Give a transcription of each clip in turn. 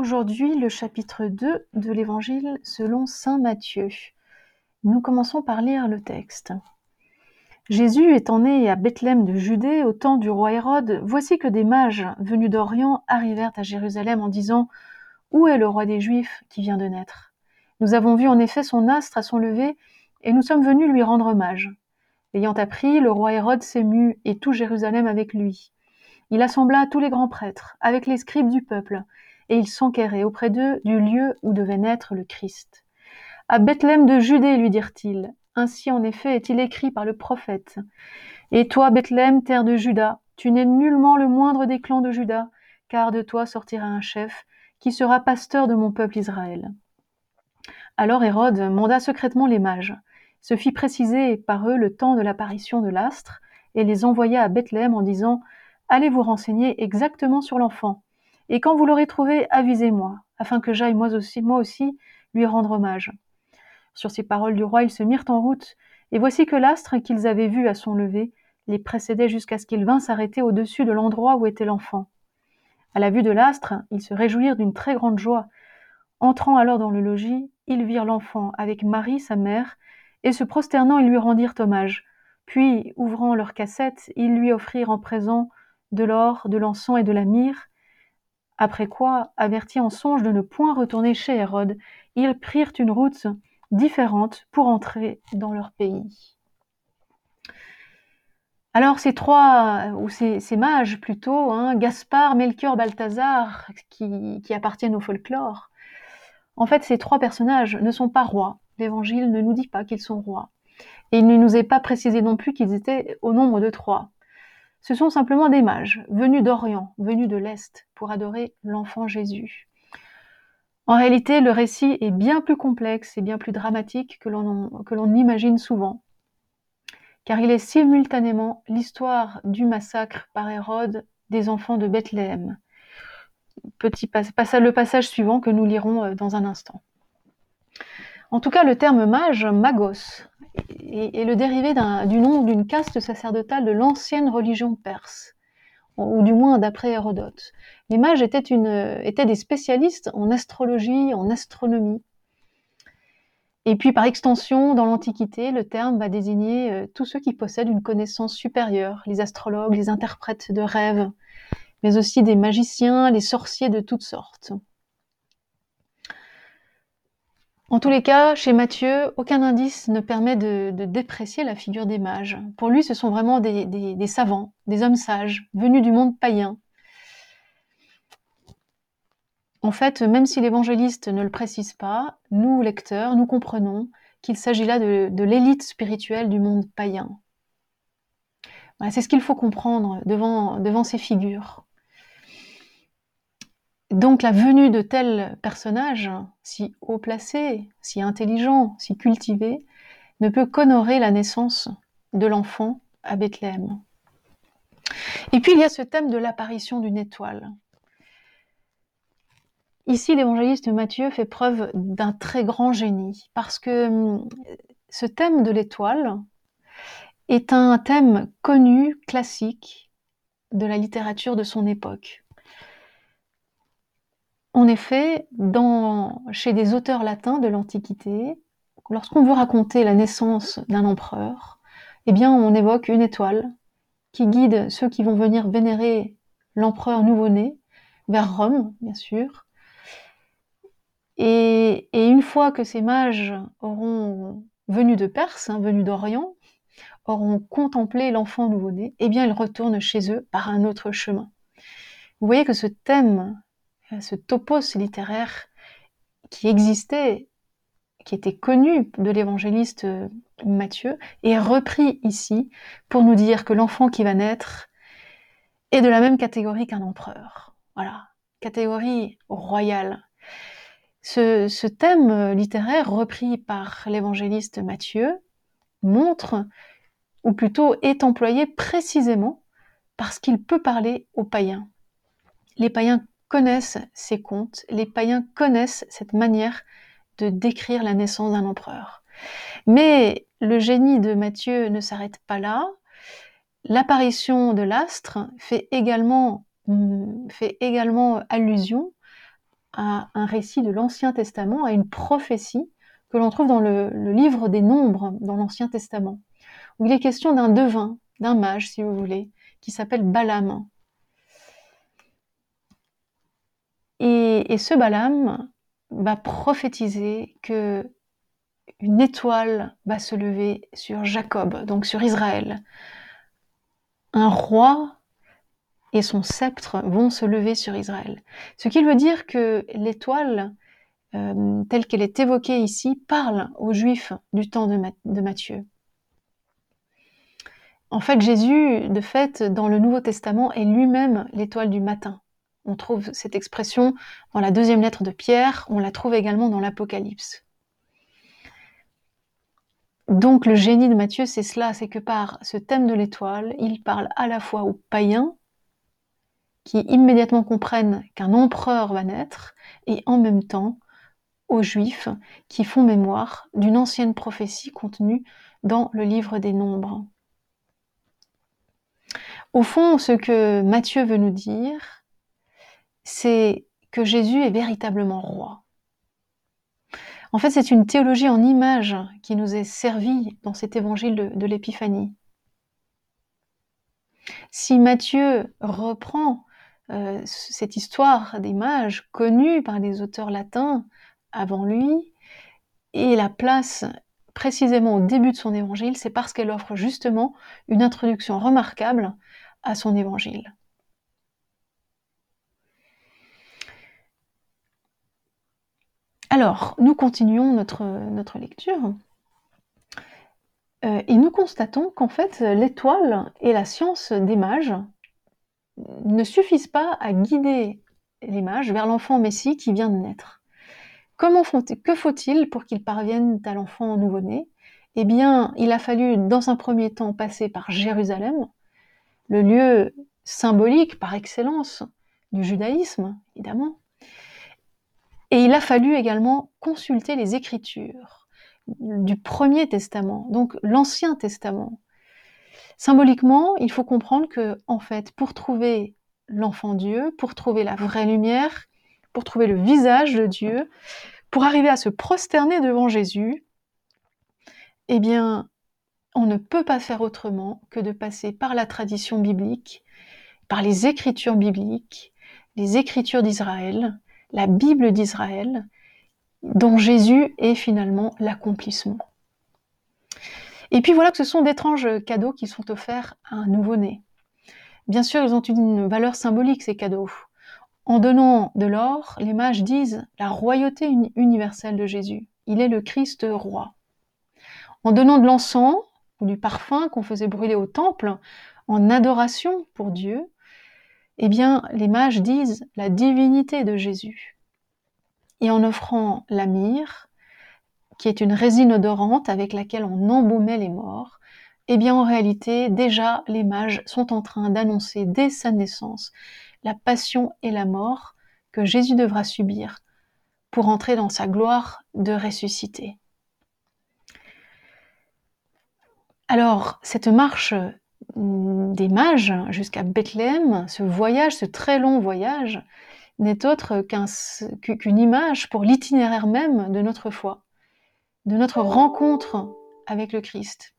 Aujourd'hui le chapitre 2 de l'Évangile selon Saint Matthieu. Nous commençons par lire le texte. Jésus étant né à Bethléem de Judée au temps du roi Hérode, voici que des mages venus d'Orient arrivèrent à Jérusalem en disant Où est le roi des Juifs qui vient de naître? Nous avons vu en effet son astre à son lever et nous sommes venus lui rendre hommage. Ayant appris, le roi Hérode s'émut et tout Jérusalem avec lui. Il assembla tous les grands prêtres, avec les scribes du peuple, et il s'enquérait auprès d'eux du lieu où devait naître le Christ. À Bethléem de Judée, lui dirent-ils, ainsi en effet est-il écrit par le prophète. Et toi, Bethléem, terre de Juda, tu n'es nullement le moindre des clans de Juda, car de toi sortira un chef, qui sera pasteur de mon peuple Israël. Alors Hérode manda secrètement les mages, se fit préciser par eux le temps de l'apparition de l'astre, et les envoya à Bethléem en disant Allez vous renseigner exactement sur l'enfant, et quand vous l'aurez trouvé, avisez-moi, afin que j'aille moi aussi, lui rendre hommage. Sur ces paroles du roi, ils se mirent en route, et voici que l'astre qu'ils avaient vu à son lever les précédait jusqu'à ce qu'il vint s'arrêter au-dessus de l'endroit où était l'enfant. À la vue de l'astre, ils se réjouirent d'une très grande joie. Entrant alors dans le logis, ils virent l'enfant avec Marie, sa mère, et se prosternant, ils lui rendirent hommage. Puis, ouvrant leur cassette, ils lui offrirent en présent de l'or, de l'encens et de la myrrhe. Après quoi, avertis en songe de ne point retourner chez Hérode, ils prirent une route différente pour entrer dans leur pays. Alors ces trois, ou ces, mages plutôt, hein, Gaspard, Melchior, Balthazar, qui, qui appartiennent au folklore, en fait ces trois personnages ne sont pas rois. L'Évangile ne nous dit pas qu'ils sont rois. Et il ne nous est pas précisé non plus qu'ils étaient au nombre de trois. Ce sont simplement des mages, venus d'Orient, venus de l'Est, pour adorer l'enfant Jésus. En réalité, le récit est bien plus complexe et bien plus dramatique que l'on imagine souvent, car il est simultanément l'histoire du massacre par Hérode des enfants de Bethléem. Petit le passage suivant que nous lirons euh, dans un instant. En tout cas, le terme mage, magos, est, le dérivé du nom d'une caste sacerdotale de l'ancienne religion perse, ou du moins d'après Hérodote. Les mages étaient, des spécialistes en astrologie, en astronomie. Et puis par extension, dans l'Antiquité, le terme va désigner euh, tous ceux qui possèdent une connaissance supérieure, les astrologues, les interprètes de rêves, mais aussi des magiciens, les sorciers de toutes sortes. En tous les cas, chez Matthieu, aucun indice ne permet de, déprécier la figure des mages. Pour lui, ce sont vraiment des, savants, des hommes sages, venus du monde païen. En fait, même si l'évangéliste ne le précise pas, nous, lecteurs, nous comprenons qu'il s'agit là de, l'élite spirituelle du monde païen. c'est ce qu'il faut comprendre devant ces figures. Donc la venue de tels personnages, si haut placés, si intelligents, si cultivés, ne peut qu'honorer la naissance de l'enfant à Bethléem. Et puis il y a ce thème de l'apparition d'une étoile. Ici, l'évangéliste Matthieu fait preuve d'un très grand génie, parce que hum, ce thème de l'étoile est un thème connu, classique, de la littérature de son époque. En effet, chez des auteurs latins de l'Antiquité, lorsqu'on veut raconter la naissance d'un empereur, eh bien, on évoque une étoile qui guide ceux qui vont venir vénérer l'empereur nouveau-né vers Rome, bien sûr. Et, une fois que ces mages auront venus de Perse, hein, venus d'Orient, auront contemplé l'enfant nouveau-né, eh bien, ils retournent chez eux par un autre chemin. Vous voyez que ce thème ce topos littéraire qui existait, qui était connu de l'évangéliste euh, Matthieu, est repris ici pour nous dire que l'enfant qui va naître est de la même catégorie qu'un empereur. Voilà, catégorie royale. Ce, thème littéraire repris par l'évangéliste Matthieu montre, ou plutôt est employé précisément parce qu'il peut parler aux païens. Les païens connaissent ces contes, les païens connaissent cette manière de décrire la naissance d'un empereur. Mais le génie de Matthieu ne s'arrête pas là. L'apparition de l'astre fait également, mm, fait également allusion à un récit de l'Ancien Testament, à une prophétie que l'on trouve dans le, livre des Nombres dans l'Ancien Testament, où il est question d'un devin, d'un mage si vous voulez, qui s'appelle Balaam. Et, ce Balaam va prophétiser que une étoile va se lever sur Jacob, donc sur Israël. Un roi et son sceptre vont se lever sur Israël. Ce qui veut dire que l'étoile, euh, telle qu'elle est évoquée ici, parle aux Juifs du temps de Matthieu. En fait, Jésus, de fait, dans le Nouveau Testament, est lui-même l'étoile du matin. On trouve cette expression dans la deuxième lettre de Pierre, on la trouve également dans l'Apocalypse. Donc le génie de Matthieu, c'est cela, c'est que par ce thème de l'étoile, il parle à la fois aux païens, qui immédiatement comprennent qu'un empereur va naître, et en même temps aux juifs qui font mémoire d'une ancienne prophétie contenue dans le livre des Nombres. Au fond, ce que Matthieu veut nous dire, c'est que Jésus est véritablement roi. En fait, c'est une théologie en images qui nous est servie dans cet évangile de, l'Épiphanie. Si Matthieu reprend euh, cette histoire des mages connue par les auteurs latins avant lui et la place précisément au début de son évangile, c'est parce qu'elle offre justement une introduction remarquable à son évangile. Alors, nous continuons notre, lecture. Euh, et nous constatons qu'en fait, l'étoile et la science des mages ne suffisent pas à guider les mages vers l'enfant Messie qui vient de naître. Comment que faut-il pour qu'ils parviennent à l'enfant nouveau-né? Eh bien, il a fallu dans un premier temps passer par Jérusalem, le lieu symbolique par excellence du judaïsme, évidemment. Et il a fallu également consulter les Écritures du Premier Testament, donc l'Ancien Testament. Symboliquement, il faut comprendre que, en fait, pour trouver l'enfant Dieu, pour trouver la vraie lumière, pour trouver le visage de Dieu, pour arriver à se prosterner devant Jésus, eh bien, on ne peut pas faire autrement que de passer par la tradition biblique, par les écritures bibliques, les écritures d'Israël, la Bible d'Israël, dont Jésus est finalement l'accomplissement. Et puis voilà que ce sont d'étranges cadeaux qui sont offerts à un nouveau-né. Bien sûr, ils ont une valeur symbolique, ces cadeaux. En donnant de l'or, les mages disent la royauté universelle de Jésus. Il est le Christ roi. En donnant de l'encens ou du parfum qu'on faisait brûler au temple en adoration pour Dieu, eh bien, les mages disent la divinité de Jésus. Et en offrant la myrrhe, qui est une résine odorante avec laquelle on embaumait les morts, eh bien en réalité, déjà, les mages sont en train d'annoncer dès sa naissance la passion et la mort que Jésus devra subir pour entrer dans sa gloire de ressuscité. Alors, cette marche des mages jusqu'à Bethléem, ce voyage, ce très long voyage, n'est autre qu'une image pour l'itinéraire même de notre foi de notre rencontre avec le Christ.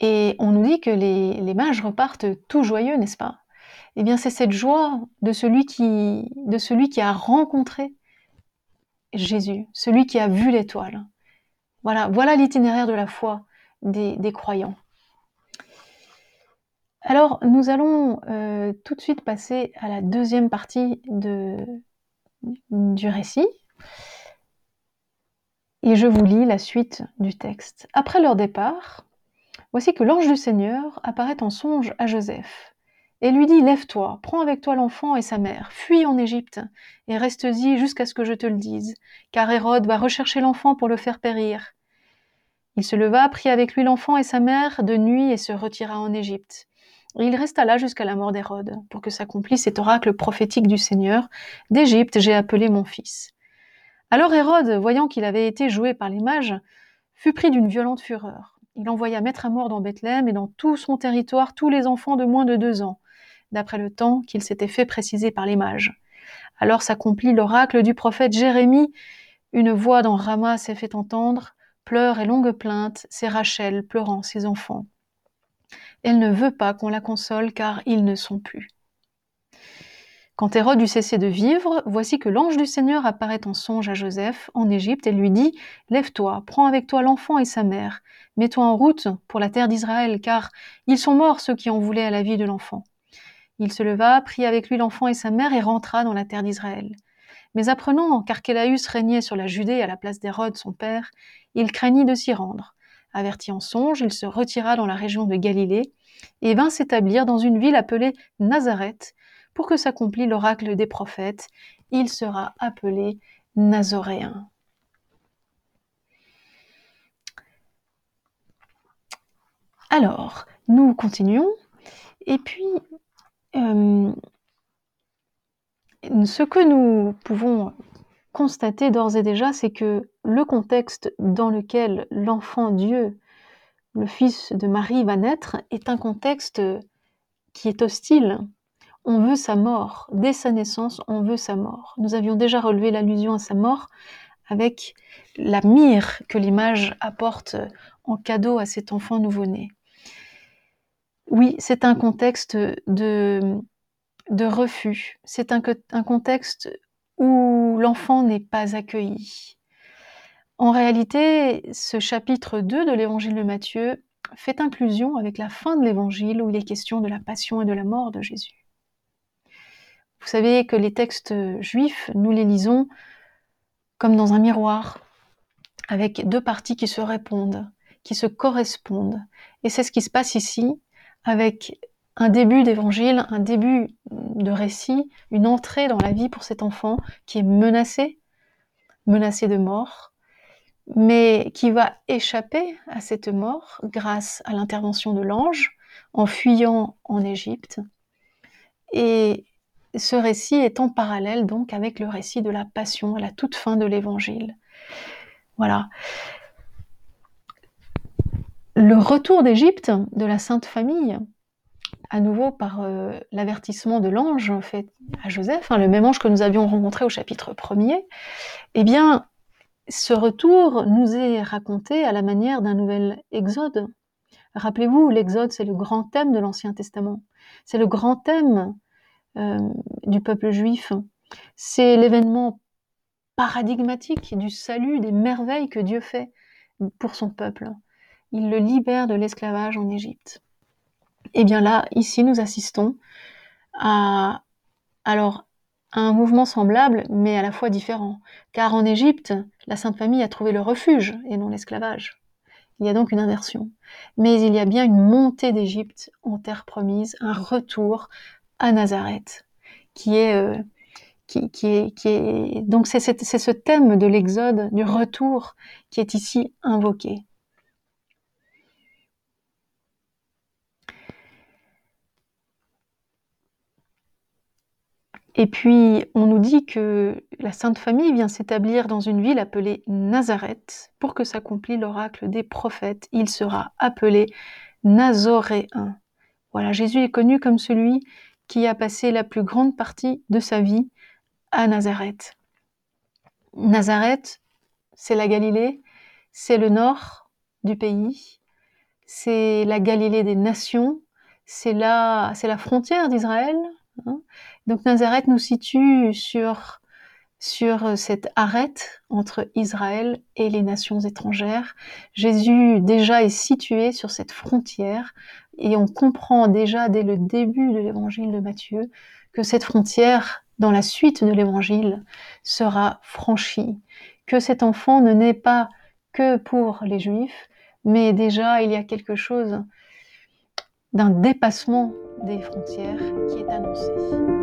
Et on nous dit que les, mages repartent tout joyeux, n'est-ce pas? Eh bien, c'est cette joie de celui, qui, de celui qui a rencontré Jésus, celui qui a vu l'étoile. Voilà, voilà l'itinéraire de la foi des, croyants. Alors, nous allons euh, tout de suite passer à la deuxième partie du récit. Et je vous lis la suite du texte. Après leur départ, voici que l'ange du Seigneur apparaît en songe à Joseph et lui dit Lève-toi, prends avec toi l'enfant et sa mère, fuis en Égypte et reste-y jusqu'à ce que je te le dise, car Hérode va rechercher l'enfant pour le faire périr. Il se leva, prit avec lui l'enfant et sa mère de nuit et se retira en Égypte. Et il resta là jusqu'à la mort d'Hérode, pour que s'accomplisse cet oracle prophétique du Seigneur D'Égypte j'ai appelé mon fils. Alors Hérode, voyant qu'il avait été joué par les mages, fut pris d'une violente fureur. Il envoya mettre à mort dans Bethléem et dans tout son territoire tous les enfants de moins de deux ans, d'après le temps qu'il s'était fait préciser par les mages. Alors s'accomplit l'oracle du prophète Jérémie. Une voix dans Rama s'est fait entendre, pleurs et longues plaintes, c'est Rachel pleurant ses enfants. Elle ne veut pas qu'on la console car ils ne sont plus. Quand Hérode eut cessé de vivre, voici que l'ange du Seigneur apparaît en songe à Joseph en Égypte et lui dit Lève-toi, prends avec toi l'enfant et sa mère, mets-toi en route pour la terre d'Israël, car ils sont morts ceux qui en voulaient à la vie de l'enfant. Il se leva, prit avec lui l'enfant et sa mère et rentra dans la terre d'Israël. Mais apprenant qu'Archélaüs régnait sur la Judée à la place d'Hérode son père, il craignit de s'y rendre. Averti en songe, il se retira dans la région de Galilée et vint s'établir dans une ville appelée Nazareth, pour que s'accomplît l'oracle des prophètes, il sera appelé Nazoréen. Alors, nous continuons. Et puis, euh, ce que nous pouvons constater d'ores et déjà, c'est que le contexte dans lequel l'enfant Dieu, le fils de Marie, va naître est un contexte qui est hostile on veut sa mort. Dès sa naissance, on veut sa mort. Nous avions déjà relevé l'allusion à sa mort avec la mire que l'image apporte en cadeau à cet enfant nouveau-né. Oui, c'est un contexte de, de refus, c'est un, contexte où l'enfant n'est pas accueilli. En réalité, ce chapitre 2 de l'évangile de Matthieu fait inclusion avec la fin de l'évangile où il est question de la passion et de la mort de Jésus. Vous savez que les textes juifs, nous les lisons comme dans un miroir, avec deux parties qui se répondent, qui se correspondent. Et c'est ce qui se passe ici, avec un début d'évangile, un début de récit, une entrée dans la vie pour cet enfant qui est menacé, menacé de mort, mais qui va échapper à cette mort grâce à l'intervention de l'ange en fuyant en Égypte. Et ce récit est en parallèle donc avec le récit de la Passion à la toute fin de l'Évangile. Voilà. Le retour d'Égypte de la Sainte Famille, à nouveau par euh, l'avertissement de l'ange fait à Joseph, hein, le même ange que nous avions rencontré au chapitre 1er, eh bien, ce retour nous est raconté à la manière d'un nouvel exode. Rappelez-vous, l'exode, c'est le grand thème de l'Ancien Testament. C'est le grand thème euh, du peuple juif. C'est l'événement paradigmatique du salut, des merveilles que Dieu fait pour son peuple. Il le libère de l'esclavage en Égypte. Et bien là, ici, nous assistons à, un mouvement semblable, mais à la fois différent. Car en Égypte, la Sainte Famille a trouvé le refuge et non l'esclavage. Il y a donc une inversion. Mais il y a bien une montée d'Égypte en terre promise, un retour à Nazareth, qui est, euh, qui est donc c'est ce thème de l'exode, du retour, qui est ici invoqué. Et puis, on nous dit que la Sainte Famille vient s'établir dans une ville appelée Nazareth pour que s'accomplisse l'oracle des prophètes. Il sera appelé Nazoréen. Voilà, Jésus est connu comme celui qui a passé la plus grande partie de sa vie à Nazareth. Nazareth, c'est la Galilée, c'est le nord du pays, c'est la Galilée des nations, c'est la, c'est la frontière d'Israël. Hein. Donc Nazareth nous situe sur, sur cette arête entre Israël et les nations étrangères. Jésus déjà est situé sur cette frontière et on comprend déjà dès le début de l'évangile de Matthieu que cette frontière, dans la suite de l'évangile, sera franchie, que cet enfant ne naît pas que pour les juifs, mais déjà il y a quelque chose d'un dépassement des frontières qui est annoncé.